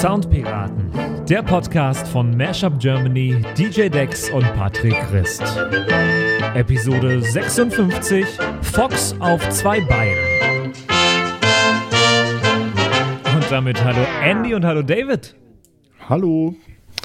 Soundpiraten, der Podcast von Mashup Germany, DJ Dex und Patrick Christ. Episode 56: Fox auf zwei Beinen. Und damit hallo Andy und hallo David. Hallo.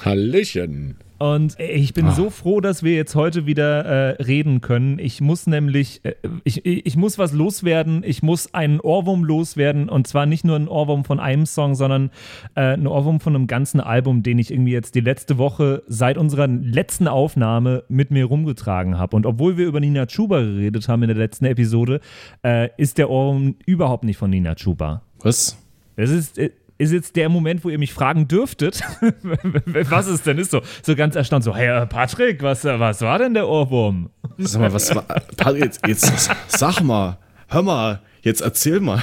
Hallöchen. Und ich bin ah. so froh, dass wir jetzt heute wieder äh, reden können. Ich muss nämlich, äh, ich, ich muss was loswerden. Ich muss einen Ohrwurm loswerden. Und zwar nicht nur einen Ohrwurm von einem Song, sondern äh, einen Ohrwurm von einem ganzen Album, den ich irgendwie jetzt die letzte Woche seit unserer letzten Aufnahme mit mir rumgetragen habe. Und obwohl wir über Nina Chuba geredet haben in der letzten Episode, äh, ist der Ohrwurm überhaupt nicht von Nina Chuba. Was? Es ist äh, ist jetzt der Moment, wo ihr mich fragen dürftet, was es denn ist. So, so ganz erstaunt, so, hey Patrick, was, was war denn der Ohrwurm? Sag mal, was war, jetzt, jetzt sag mal, hör mal, jetzt erzähl mal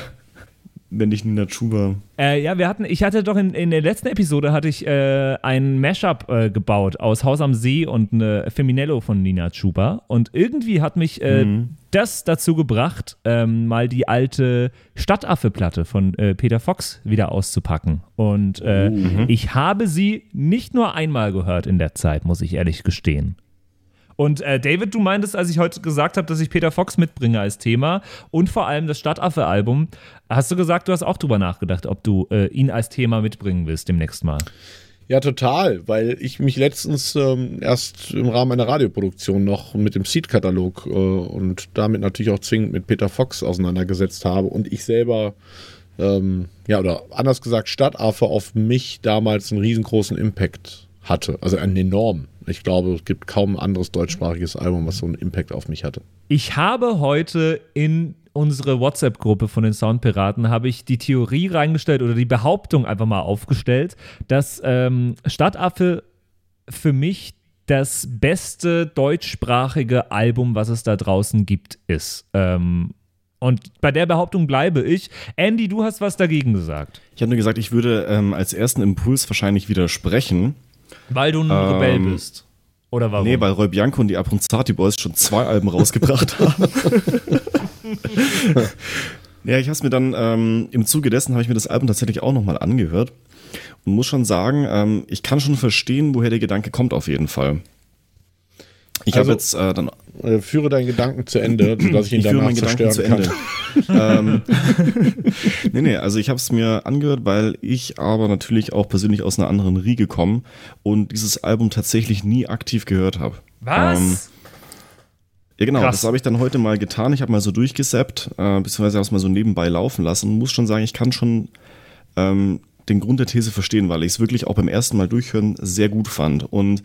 wenn ich Nina Chuba. Äh, ja, wir hatten, ich hatte doch in, in der letzten Episode hatte ich äh, ein Mashup äh, gebaut aus Haus am See und eine Feminello von Nina Chuba. Und irgendwie hat mich äh, mhm. das dazu gebracht, ähm, mal die alte Stadtaffe-Platte von äh, Peter Fox wieder auszupacken. Und äh, uh, mhm. ich habe sie nicht nur einmal gehört in der Zeit, muss ich ehrlich gestehen. Und äh, David, du meintest, als ich heute gesagt habe, dass ich Peter Fox mitbringe als Thema und vor allem das Stadtaffe-Album, hast du gesagt, du hast auch drüber nachgedacht, ob du äh, ihn als Thema mitbringen willst demnächst mal. Ja, total, weil ich mich letztens ähm, erst im Rahmen einer Radioproduktion noch mit dem Seed-Katalog äh, und damit natürlich auch zwingend mit Peter Fox auseinandergesetzt habe und ich selber, ähm, ja, oder anders gesagt, Stadtaffe auf mich damals einen riesengroßen Impact hatte, also einen enormen. Ich glaube, es gibt kaum ein anderes deutschsprachiges Album, was so einen Impact auf mich hatte. Ich habe heute in unsere WhatsApp-Gruppe von den Soundpiraten habe ich die Theorie reingestellt oder die Behauptung einfach mal aufgestellt, dass ähm, Stadtaffe für mich das beste deutschsprachige Album, was es da draußen gibt, ist. Ähm, und bei der Behauptung bleibe ich. Andy, du hast was dagegen gesagt. Ich habe nur gesagt, ich würde ähm, als ersten Impuls wahrscheinlich widersprechen. Weil du ein ähm, Rebell bist. Oder warum? Nee, weil Roy Bianco und die Abronzati Boys schon zwei Alben rausgebracht haben. ja, ich habe es mir dann ähm, im Zuge dessen habe ich mir das Album tatsächlich auch nochmal angehört und muss schon sagen, ähm, ich kann schon verstehen, woher der Gedanke kommt auf jeden Fall. Ich also, habe jetzt äh, dann. Äh, führe deinen Gedanken zu Ende, sodass ich ihn ich danach führe meinen Gedanken zu Ende. ähm, nee, nee, also ich habe es mir angehört, weil ich aber natürlich auch persönlich aus einer anderen Riege komme und dieses Album tatsächlich nie aktiv gehört habe. Was? Ähm, ja, genau, Krass. das habe ich dann heute mal getan. Ich habe mal so durchgesappt, äh, beziehungsweise habe es mal so nebenbei laufen lassen und muss schon sagen, ich kann schon ähm, den Grund der These verstehen, weil ich es wirklich auch beim ersten Mal durchhören sehr gut fand. Und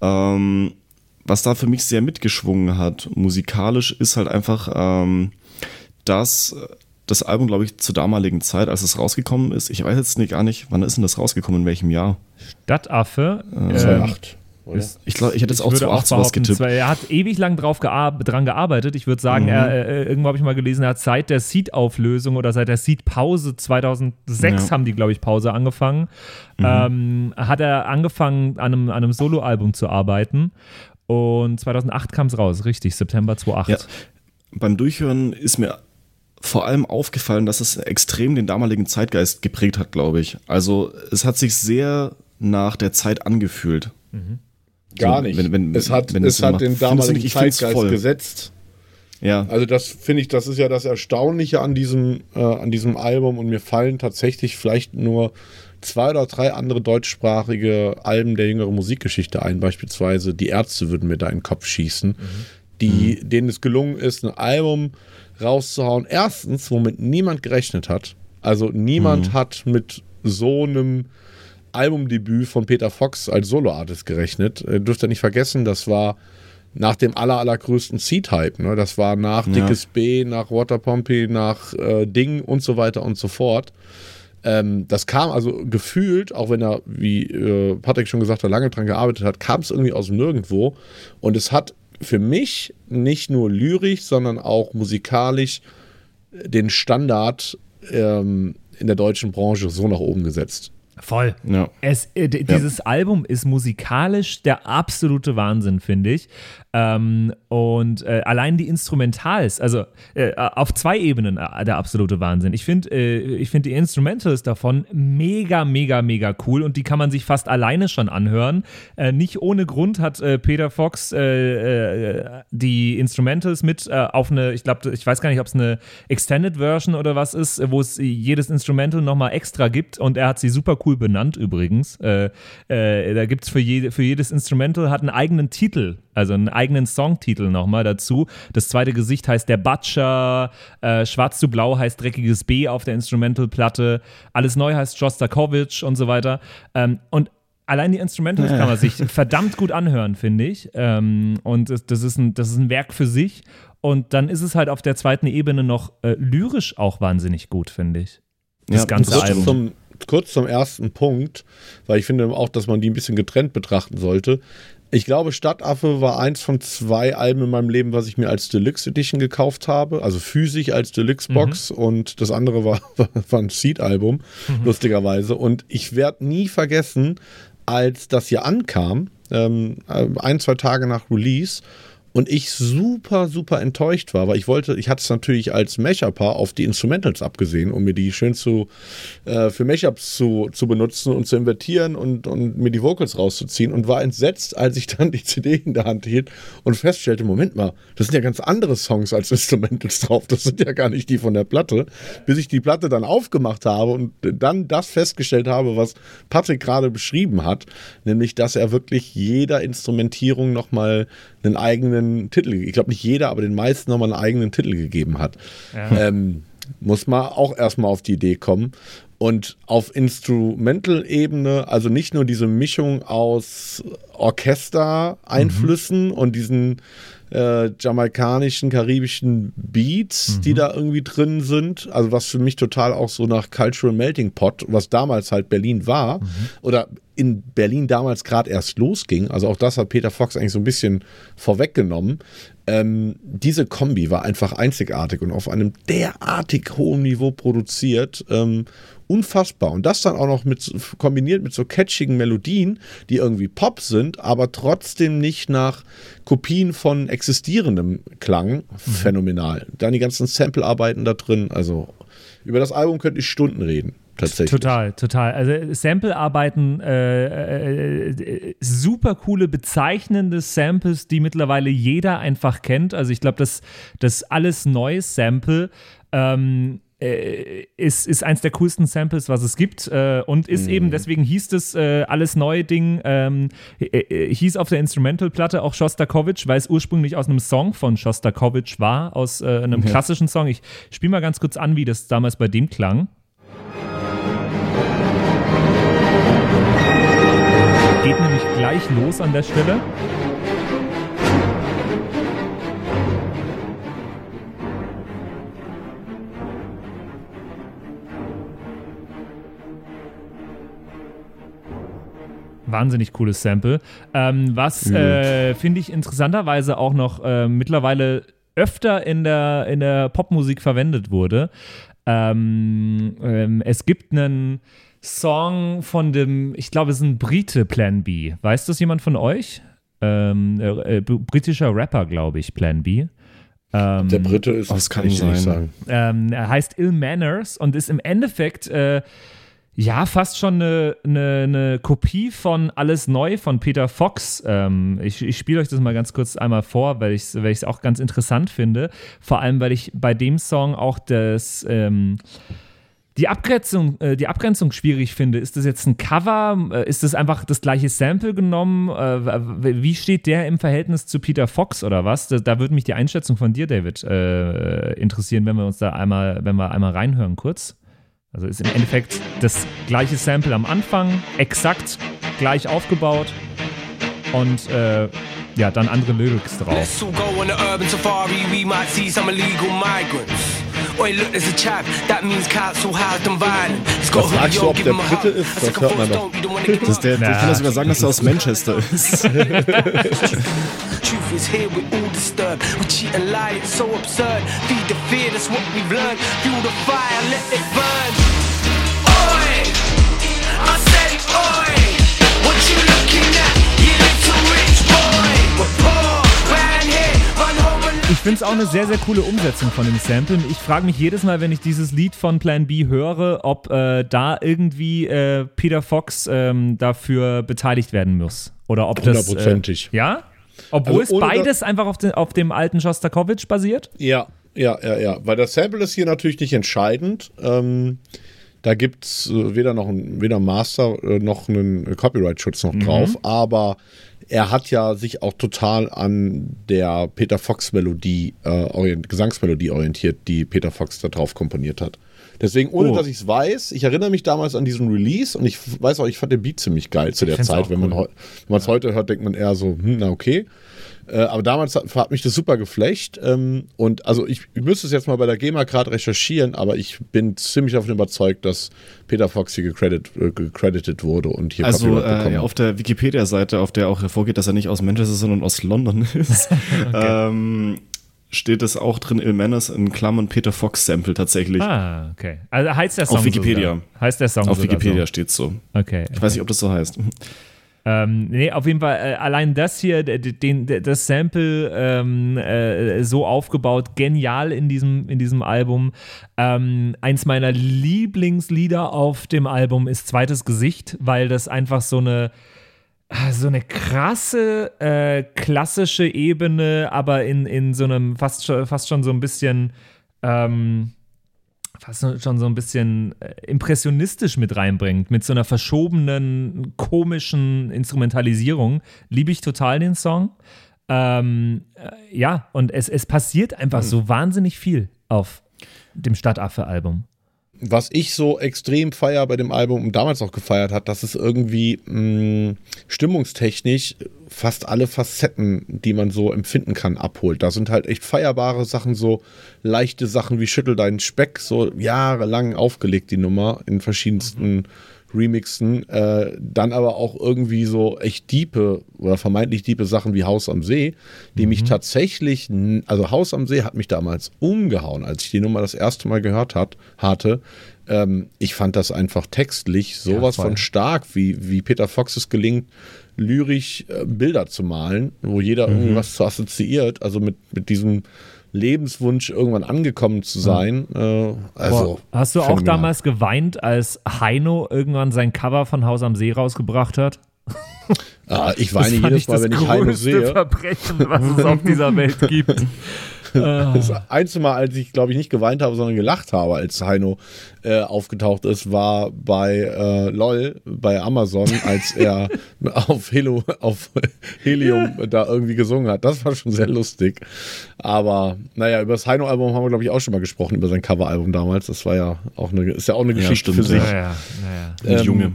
ähm, was da für mich sehr mitgeschwungen hat, musikalisch, ist halt einfach, ähm, dass das Album, glaube ich, zur damaligen Zeit, als es rausgekommen ist, ich weiß jetzt nicht, gar nicht, wann ist denn das rausgekommen, in welchem Jahr? Stadtaffe. Äh, 2008. Ist, ich glaube, ich hätte jetzt auch 2008 sowas getippt. Er hat ewig lang drauf gear dran gearbeitet. Ich würde sagen, mhm. er, äh, irgendwo habe ich mal gelesen, er hat seit der Seed-Auflösung oder seit der Seed-Pause 2006 ja. haben die, glaube ich, Pause angefangen. Mhm. Ähm, hat er angefangen, an einem, an einem Soloalbum zu arbeiten und 2008 kam es raus, richtig, September 2008. Ja, beim Durchhören ist mir vor allem aufgefallen, dass es extrem den damaligen Zeitgeist geprägt hat, glaube ich. Also es hat sich sehr nach der Zeit angefühlt. Mhm. Gar nicht. Wenn, wenn, es hat, es hat den damaligen nicht, Zeitgeist gesetzt. Ja. Also das finde ich, das ist ja das Erstaunliche an diesem, äh, an diesem Album und mir fallen tatsächlich vielleicht nur zwei oder drei andere deutschsprachige Alben der jüngeren Musikgeschichte ein, beispielsweise Die Ärzte würden mir da in den Kopf schießen, mhm. die, denen es gelungen ist, ein Album rauszuhauen. Erstens, womit niemand gerechnet hat. Also niemand mhm. hat mit so einem Albumdebüt von Peter Fox als Soloartist gerechnet. Ihr dürft ihr nicht vergessen, das war nach dem aller, allergrößten Seed-Hype. Ne? Das war nach ja. Dickes B, nach Water Pompey, nach äh, Ding und so weiter und so fort. Ähm, das kam also gefühlt, auch wenn er, wie äh, Patrick schon gesagt hat, lange dran gearbeitet hat, kam es irgendwie aus Nirgendwo. Und es hat für mich nicht nur lyrisch, sondern auch musikalisch den Standard ähm, in der deutschen Branche so nach oben gesetzt. Voll. Ja. Es, äh, dieses ja. Album ist musikalisch der absolute Wahnsinn, finde ich. Ähm, und äh, allein die Instrumentals, also äh, auf zwei Ebenen äh, der absolute Wahnsinn. Ich finde äh, find die Instrumentals davon mega, mega, mega cool und die kann man sich fast alleine schon anhören. Nicht ohne Grund hat Peter Fox die Instrumentals mit auf eine, ich glaube, ich weiß gar nicht, ob es eine Extended Version oder was ist, wo es jedes Instrumental nochmal extra gibt und er hat sie super cool benannt übrigens. da gibt es für, jede, für jedes Instrumental hat einen eigenen Titel also einen eigenen Songtitel nochmal dazu. Das zweite Gesicht heißt Der Butcher, äh, Schwarz zu Blau heißt Dreckiges B auf der Instrumentalplatte, Alles Neu heißt Shostakovich und so weiter. Ähm, und allein die Instrumentals kann man sich verdammt gut anhören, finde ich. Ähm, und das, ist ein, das ist ein Werk für sich. Und dann ist es halt auf der zweiten Ebene noch äh, lyrisch auch wahnsinnig gut, finde ich. Das ja, ganze Album. Zum, kurz zum ersten Punkt, weil ich finde auch, dass man die ein bisschen getrennt betrachten sollte. Ich glaube, Stadtaffe war eins von zwei Alben in meinem Leben, was ich mir als Deluxe Edition gekauft habe. Also physisch als Deluxe Box mhm. und das andere war, war ein Seed-Album, mhm. lustigerweise. Und ich werde nie vergessen, als das hier ankam, ähm, ein, zwei Tage nach Release und ich super, super enttäuscht war, weil ich wollte, ich hatte es natürlich als Mashup-Paar auf die Instrumentals abgesehen, um mir die schön zu, äh, für Mashups zu, zu benutzen und zu invertieren und, und mir die Vocals rauszuziehen und war entsetzt, als ich dann die CD in der Hand hielt und feststellte, Moment mal, das sind ja ganz andere Songs als Instrumentals drauf, das sind ja gar nicht die von der Platte, bis ich die Platte dann aufgemacht habe und dann das festgestellt habe, was Patrick gerade beschrieben hat, nämlich, dass er wirklich jeder Instrumentierung nochmal einen eigenen Titel, ich glaube nicht jeder, aber den meisten nochmal einen eigenen Titel gegeben hat. Ja. Ähm, muss man auch erstmal auf die Idee kommen. Und auf Instrumental-Ebene, also nicht nur diese Mischung aus Orchester-Einflüssen mhm. und diesen äh, jamaikanischen, karibischen Beats, mhm. die da irgendwie drin sind. Also was für mich total auch so nach Cultural Melting Pot, was damals halt Berlin war, mhm. oder in Berlin damals gerade erst losging, also auch das hat Peter Fox eigentlich so ein bisschen vorweggenommen, ähm, diese Kombi war einfach einzigartig und auf einem derartig hohen Niveau produziert. Ähm, unfassbar. Und das dann auch noch mit kombiniert mit so catchigen Melodien, die irgendwie Pop sind, aber trotzdem nicht nach Kopien von existierendem Klang. Mhm. Phänomenal. Dann die ganzen Sample-Arbeiten da drin. Also über das Album könnte ich Stunden reden tatsächlich. Total, total. Also Sample-Arbeiten, äh, äh, super coole, bezeichnende Samples, die mittlerweile jeder einfach kennt. Also ich glaube, das, das alles neues Sample ähm, äh, ist, ist eins der coolsten Samples, was es gibt. Äh, und ist mhm. eben, deswegen hieß das äh, alles neue Ding, ähm, äh, äh, hieß auf der Instrumental-Platte auch Shostakovich, weil es ursprünglich aus einem Song von Shostakovich war, aus äh, einem ja. klassischen Song. Ich spiele mal ganz kurz an, wie das damals bei dem klang. Geht nämlich gleich los an der Stelle. Wahnsinnig cooles Sample. Ähm, was äh, finde ich interessanterweise auch noch äh, mittlerweile öfter in der, in der Popmusik verwendet wurde. Ähm, ähm, es gibt einen Song von dem, ich glaube, es ist ein Brite Plan B. Weiß das jemand von euch? Ähm, äh, äh britischer Rapper, glaube ich, Plan B. Ähm, der Brite ist, das kann ich nicht sagen. Ähm, er heißt Ill Manners und ist im Endeffekt äh, ja, fast schon eine, eine, eine, Kopie von Alles Neu von Peter Fox. Ähm, ich ich spiele euch das mal ganz kurz einmal vor, weil ich es weil auch ganz interessant finde. Vor allem, weil ich bei dem Song auch das. Ähm, die Abgrenzung, äh, die Abgrenzung schwierig finde. Ist das jetzt ein Cover? Äh, ist das einfach das gleiche Sample genommen? Äh, wie steht der im Verhältnis zu Peter Fox oder was? Da, da würde mich die Einschätzung von dir, David, interessieren, wenn wir uns da einmal, wenn wir einmal reinhören kurz. Also ist im Endeffekt das gleiche Sample am Anfang, exakt gleich aufgebaut und äh, ja, dann andere Lyrics drauf. Let's all go on the urban safari, we might see some illegal migrants. Oi, look, there's a chap. That means council housed and violent. He's got Was fragst du, ob der Brite ist? Das hört man doch. Das ist der, ich kann sogar sagen, dass er aus Manchester ist. Truth is here, we're all disturbed. We cheat and lie, it's so absurd. Feed the fear, that's what we've learned. Fuel the fire, let it burn. Oi! I say Ich finde es auch eine sehr, sehr coole Umsetzung von dem Sample. Ich frage mich jedes Mal, wenn ich dieses Lied von Plan B höre, ob äh, da irgendwie äh, Peter Fox ähm, dafür beteiligt werden muss. Oder ob das. Hundertprozentig. Äh, ja? Obwohl also es beides einfach auf, den, auf dem alten Shostakovich basiert? Ja, ja, ja, ja. Weil das Sample ist hier natürlich nicht entscheidend. Ähm, da gibt es äh, weder noch ein, weder Master äh, noch einen Copyright-Schutz noch drauf, mhm. aber er hat ja sich auch total an der Peter Fox Melodie, äh, Gesangsmelodie orientiert, die Peter Fox da drauf komponiert hat. Deswegen, ohne oh. dass ich es weiß, ich erinnere mich damals an diesen Release und ich weiß auch, ich fand den Beat ziemlich geil zu der Zeit. Wenn cool. man es heute hört, denkt man eher so, hm, na okay. Äh, aber damals hat, hat, mich das super geflecht. Ähm, und also ich, ich, müsste es jetzt mal bei der GEMA gerade recherchieren, aber ich bin ziemlich davon überzeugt, dass Peter Fox hier gecredit, äh, gecredited wurde und hier Also äh, auf der Wikipedia-Seite, auf der auch hervorgeht, dass er nicht aus Manchester, sondern aus London ist, okay. ähm, steht es auch drin, Il Manners in Klammern Peter Fox Sample tatsächlich. Ah, okay. Also heißt der Song Auf Wikipedia. So, heißt der Song Auf Wikipedia so? steht so. Okay. Ich weiß nicht, ob das so heißt. Ähm, nee, auf jeden Fall, äh, allein das hier, den, das Sample ähm, äh, so aufgebaut, genial in diesem, in diesem Album. Ähm, eins meiner Lieblingslieder auf dem Album ist Zweites Gesicht, weil das einfach so eine so eine krasse äh, klassische Ebene, aber in, in so einem fast schon, fast schon so ein bisschen ähm, fast schon so ein bisschen äh, impressionistisch mit reinbringt, mit so einer verschobenen, komischen Instrumentalisierung. Liebe ich total den Song. Ähm, äh, ja, und es, es passiert einfach mhm. so wahnsinnig viel auf dem Stadtaffe-Album was ich so extrem feier bei dem Album und damals auch gefeiert hat, dass es irgendwie mh, mm, stimmungstechnisch fast alle Facetten, die man so empfinden kann, abholt. Da sind halt echt feierbare Sachen, so leichte Sachen wie Schüttel deinen Speck, so jahrelang aufgelegt, die Nummer in verschiedensten mhm remixen. Äh, dann aber auch irgendwie so echt diepe oder vermeintlich diepe Sachen wie Haus am See, die mhm. mich tatsächlich, also Haus am See hat mich damals umgehauen, als ich die Nummer das erste Mal gehört hat, hatte. Ähm, ich fand das einfach textlich sowas ja, von stark, wie, wie Peter Fox es gelingt, lyrisch äh, Bilder zu malen, wo jeder mhm. irgendwas zu assoziiert, also mit, mit diesem Lebenswunsch, irgendwann angekommen zu sein. Äh, also, Hast du auch damals geweint, als Heino irgendwann sein Cover von Haus am See rausgebracht hat? Ah, ich weine jedes Mal, wenn ich Heino sehe. Das Verbrechen, was es auf dieser Welt gibt. Das einzige Mal, als ich, glaube ich, nicht geweint habe, sondern gelacht habe, als Heino äh, aufgetaucht ist, war bei äh, LOL, bei Amazon, als er auf, Helo, auf Helium da irgendwie gesungen hat. Das war schon sehr lustig. Aber naja, über das Heino-Album haben wir, glaube ich, auch schon mal gesprochen, über sein Cover-Album damals. Das war ja auch eine, ist ja auch eine Geschichte ja, stimmt, für sich. Ja, ja, ja. Ähm, Junge.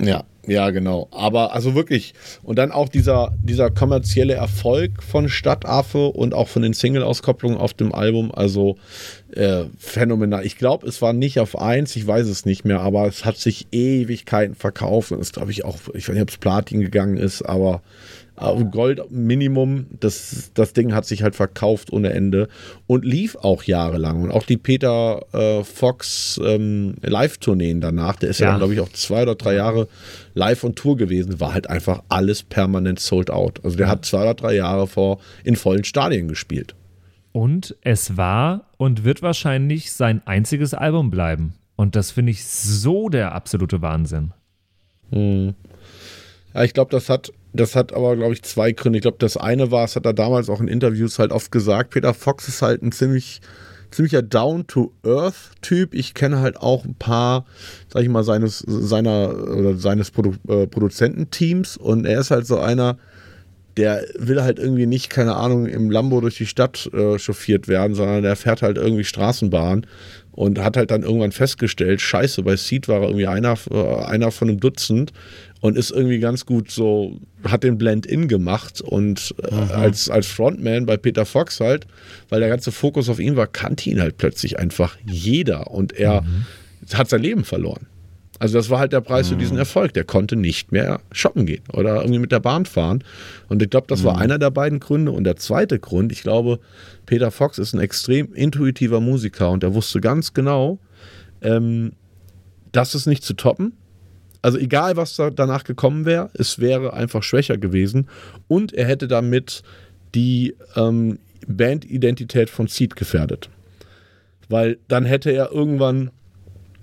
Ja, ja, genau. Aber also wirklich. Und dann auch dieser, dieser kommerzielle Erfolg von Stadtaffe und auch von den Single-Auskopplungen auf dem Album. Also äh, phänomenal. Ich glaube, es war nicht auf eins, ich weiß es nicht mehr, aber es hat sich Ewigkeiten verkauft und es glaube ich auch, ich weiß nicht, ob es Platin gegangen ist, aber Gold Minimum, das, das Ding hat sich halt verkauft ohne Ende und lief auch jahrelang. Und auch die Peter äh, Fox ähm, Live-Tourneen danach, der ist ja, ja glaube ich, auch zwei oder drei Jahre live on Tour gewesen, war halt einfach alles permanent sold out. Also der hat zwei oder drei Jahre vor in vollen Stadien gespielt. Und es war und wird wahrscheinlich sein einziges Album bleiben. Und das finde ich so der absolute Wahnsinn. Hm. Ja, ich glaube, das hat das hat aber, glaube ich, zwei Gründe. Ich glaube, das eine war, es hat er damals auch in Interviews halt oft gesagt, Peter Fox ist halt ein ziemlich, ziemlicher Down-to-Earth-Typ. Ich kenne halt auch ein paar, sag ich mal, seines, seiner oder seines Produ äh, Produzententeams und er ist halt so einer, der will halt irgendwie nicht, keine Ahnung, im Lambo durch die Stadt äh, chauffiert werden, sondern der fährt halt irgendwie Straßenbahn und hat halt dann irgendwann festgestellt, scheiße, bei Seed war er irgendwie einer, äh, einer von einem Dutzend und ist irgendwie ganz gut so, hat den Blend-In gemacht und äh, als, als Frontman bei Peter Fox halt, weil der ganze Fokus auf ihn war, kannte ihn halt plötzlich einfach jeder und er mhm. hat sein Leben verloren. Also das war halt der Preis mhm. für diesen Erfolg. Der konnte nicht mehr shoppen gehen oder irgendwie mit der Bahn fahren. Und ich glaube, das mhm. war einer der beiden Gründe. Und der zweite Grund, ich glaube, Peter Fox ist ein extrem intuitiver Musiker und er wusste ganz genau, ähm, das ist nicht zu toppen also egal was da danach gekommen wäre, es wäre einfach schwächer gewesen und er hätte damit die ähm, Bandidentität von Seed gefährdet. Weil dann hätte er irgendwann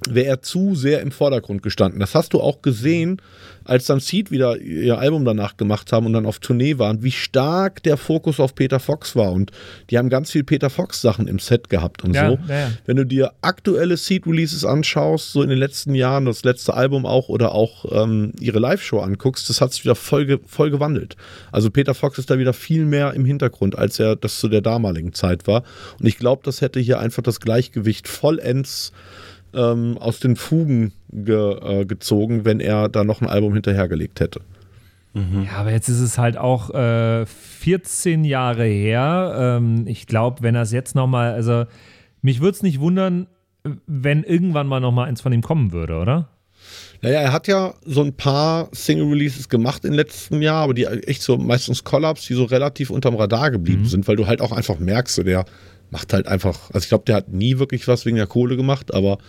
wäre er zu sehr im Vordergrund gestanden. Das hast du auch gesehen, als dann Seed wieder ihr Album danach gemacht haben und dann auf Tournee waren, wie stark der Fokus auf Peter Fox war. Und die haben ganz viel Peter Fox Sachen im Set gehabt und ja, so. Ja. Wenn du dir aktuelle Seed-Releases anschaust, so in den letzten Jahren, das letzte Album auch oder auch ähm, ihre Live-Show anguckst, das hat sich wieder voll, ge voll gewandelt. Also Peter Fox ist da wieder viel mehr im Hintergrund, als er das zu der damaligen Zeit war. Und ich glaube, das hätte hier einfach das Gleichgewicht vollends ähm, aus den Fugen ge, äh, gezogen, wenn er da noch ein Album hinterhergelegt hätte. Mhm. Ja, aber jetzt ist es halt auch äh, 14 Jahre her. Ähm, ich glaube, wenn er es jetzt nochmal, also mich würde es nicht wundern, wenn irgendwann mal nochmal eins von ihm kommen würde, oder? Naja, er hat ja so ein paar Single-Releases gemacht im letzten Jahr, aber die echt so meistens Collabs, die so relativ unterm Radar geblieben mhm. sind, weil du halt auch einfach merkst, so der macht halt einfach, also ich glaube, der hat nie wirklich was wegen der Kohle gemacht, aber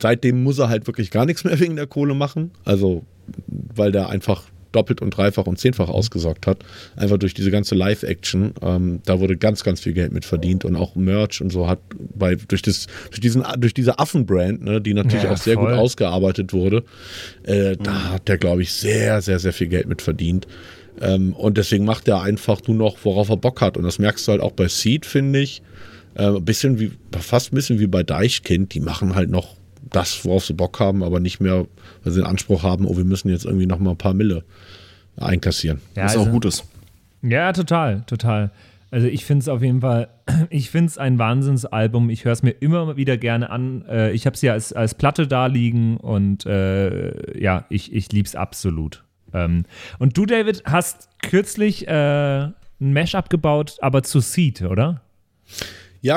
seitdem muss er halt wirklich gar nichts mehr wegen der Kohle machen. Also, weil der einfach doppelt und dreifach und zehnfach ausgesorgt hat. Einfach durch diese ganze Live-Action. Ähm, da wurde ganz, ganz viel Geld mit verdient und auch Merch und so hat bei, durch, das, durch, diesen, durch diese Affen-Brand, ne, die natürlich ja, auch sehr voll. gut ausgearbeitet wurde, äh, mhm. da hat der, glaube ich, sehr, sehr, sehr viel Geld mit verdient. Ähm, und deswegen macht er einfach nur noch, worauf er Bock hat. Und das merkst du halt auch bei Seed, finde ich. Äh, ein bisschen wie, fast ein bisschen wie bei Deichkind. Die machen halt noch das, worauf sie Bock haben, aber nicht mehr, weil sie den Anspruch haben, oh, wir müssen jetzt irgendwie noch mal ein paar Mille einkassieren. Ja, Was also, auch gut ist. Ja, total, total. Also ich finde es auf jeden Fall, ich finde es ein Wahnsinnsalbum. Ich höre es mir immer wieder gerne an. Äh, ich habe es ja als, als Platte da liegen und äh, ja, ich, ich liebe es absolut. Ähm, und du, David, hast kürzlich äh, ein Mashup gebaut, aber zu Seed, oder? Ja,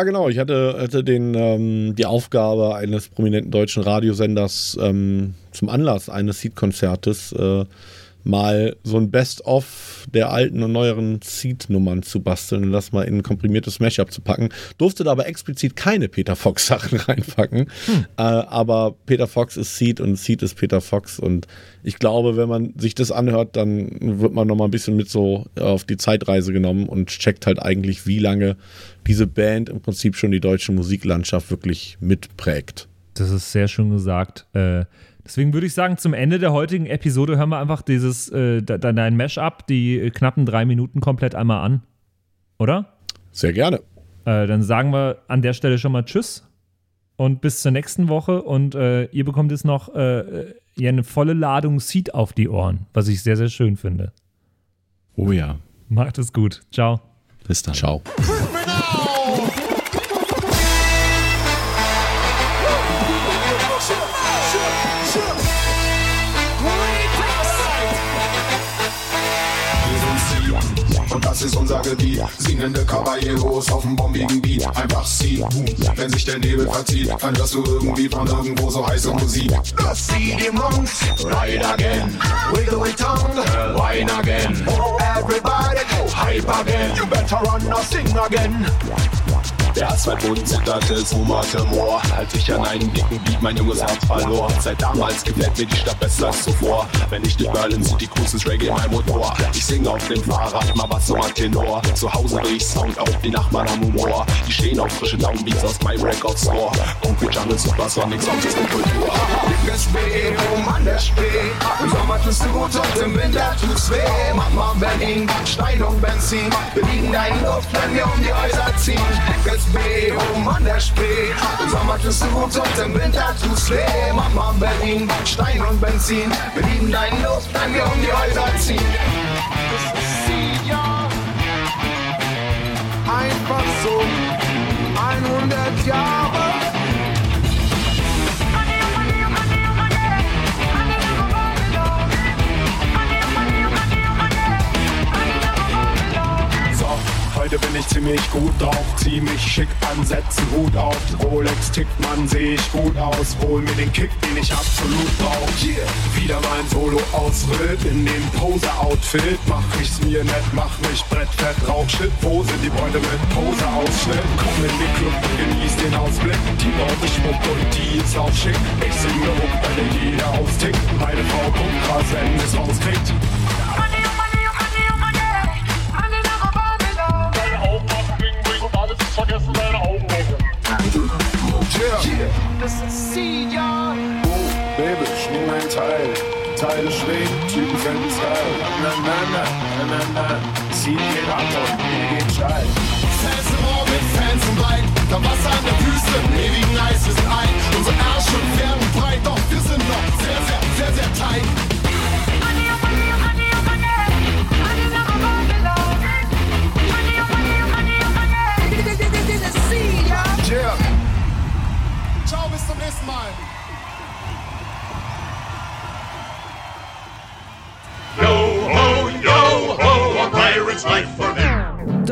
genau. Ich hatte, hatte den, ähm, die Aufgabe eines prominenten deutschen Radiosenders ähm, zum Anlass eines Seed-Konzertes äh, mal so ein Best-of der alten und neueren Seed-Nummern zu basteln und das mal in ein komprimiertes Mashup zu packen. Durfte da aber explizit keine Peter Fox-Sachen reinpacken. Hm. Äh, aber Peter Fox ist Seed und Seed ist Peter Fox. Und ich glaube, wenn man sich das anhört, dann wird man noch mal ein bisschen mit so auf die Zeitreise genommen und checkt halt eigentlich, wie lange diese Band im Prinzip schon die deutsche Musiklandschaft wirklich mitprägt. Das ist sehr schön gesagt. Äh, deswegen würde ich sagen, zum Ende der heutigen Episode hören wir einfach dieses, äh, dein Mash-up, die knappen drei Minuten komplett einmal an. Oder? Sehr gerne. Äh, dann sagen wir an der Stelle schon mal Tschüss und bis zur nächsten Woche. Und äh, ihr bekommt jetzt noch äh, ja, eine volle Ladung Seed auf die Ohren, was ich sehr, sehr schön finde. Oh ja. Macht es gut. Ciao. Bis dann. Ciao. Das ist unser Gebiet. Singende Caballeros auf dem bombigen Beat. Einfach sie. Wenn sich der Nebel verzieht, dann hörst du irgendwie von irgendwo so heiße Musik. Das sie die Monks, ride again. Wiggle your tongue, wine again. Everybody go hype again. You better run or sing again. Der Asphaltboden zitterte, es rumorte Moor. Als ich an einem dicken Beat mein junges Herz verlor. Seit damals gefällt mir die Stadt besser als zuvor. Wenn ich durch Berlin City cruise, ist Reggae mein Motor. Ich singe auf dem Fahrrad, mal was so Tenor. Zu Hause will ich Sound auf, die Nachbarn haben Humor. Die stehen auf frische Downbeats aus My Record Store. Onkel Jungle Supersonic, Sound ist Kultur. Dickes B, um an der Spree. Im Sommer tust du gut und im Winter tut's weh. Mama Berlin, Stein und Benzin. Wir liegen da in Luft, wenn wir um die Häuser ziehen. Dickes B, oben an der Spree. Im Sommer tust du gut und im Winter tut's weh. Mama Berlin, Stein und Benzin. Wir lieben deine Luft, wenn wir um die Häuser ziehen. Einfach so, 100 Jahre. Ziemlich gut drauf, zieh mich schick an, setz Hut auf. Rolex tickt, man, seh ich gut aus. Hol mir den Kick, den ich absolut brauch. Hier, wieder mein Solo-Ausritt in dem Pose-Outfit. Mach ich's mir nett, mach mich brettfett, Rauchschnitt, Pose, die Beute mit Pose-Ausschnitt. Komm in den Club, genieß den Ausblick. Die Leute Schmuck und die ist auch schick. Ich singe rum, wenn jeder austickt. Meine Frau guckt krass, wenn es rauskriegt. Geil. Na, na, na, na, na, na. Zieh den ab und mir geht steil. Fans im Raum mit Fans im Weit. Da Wasser an der Wüste, ewigen Eis, wir sind ein. Unsere Ärsche werden breit, doch wir sind noch sehr, sehr. Yeah. Ciao, bis zum nächsten Mal.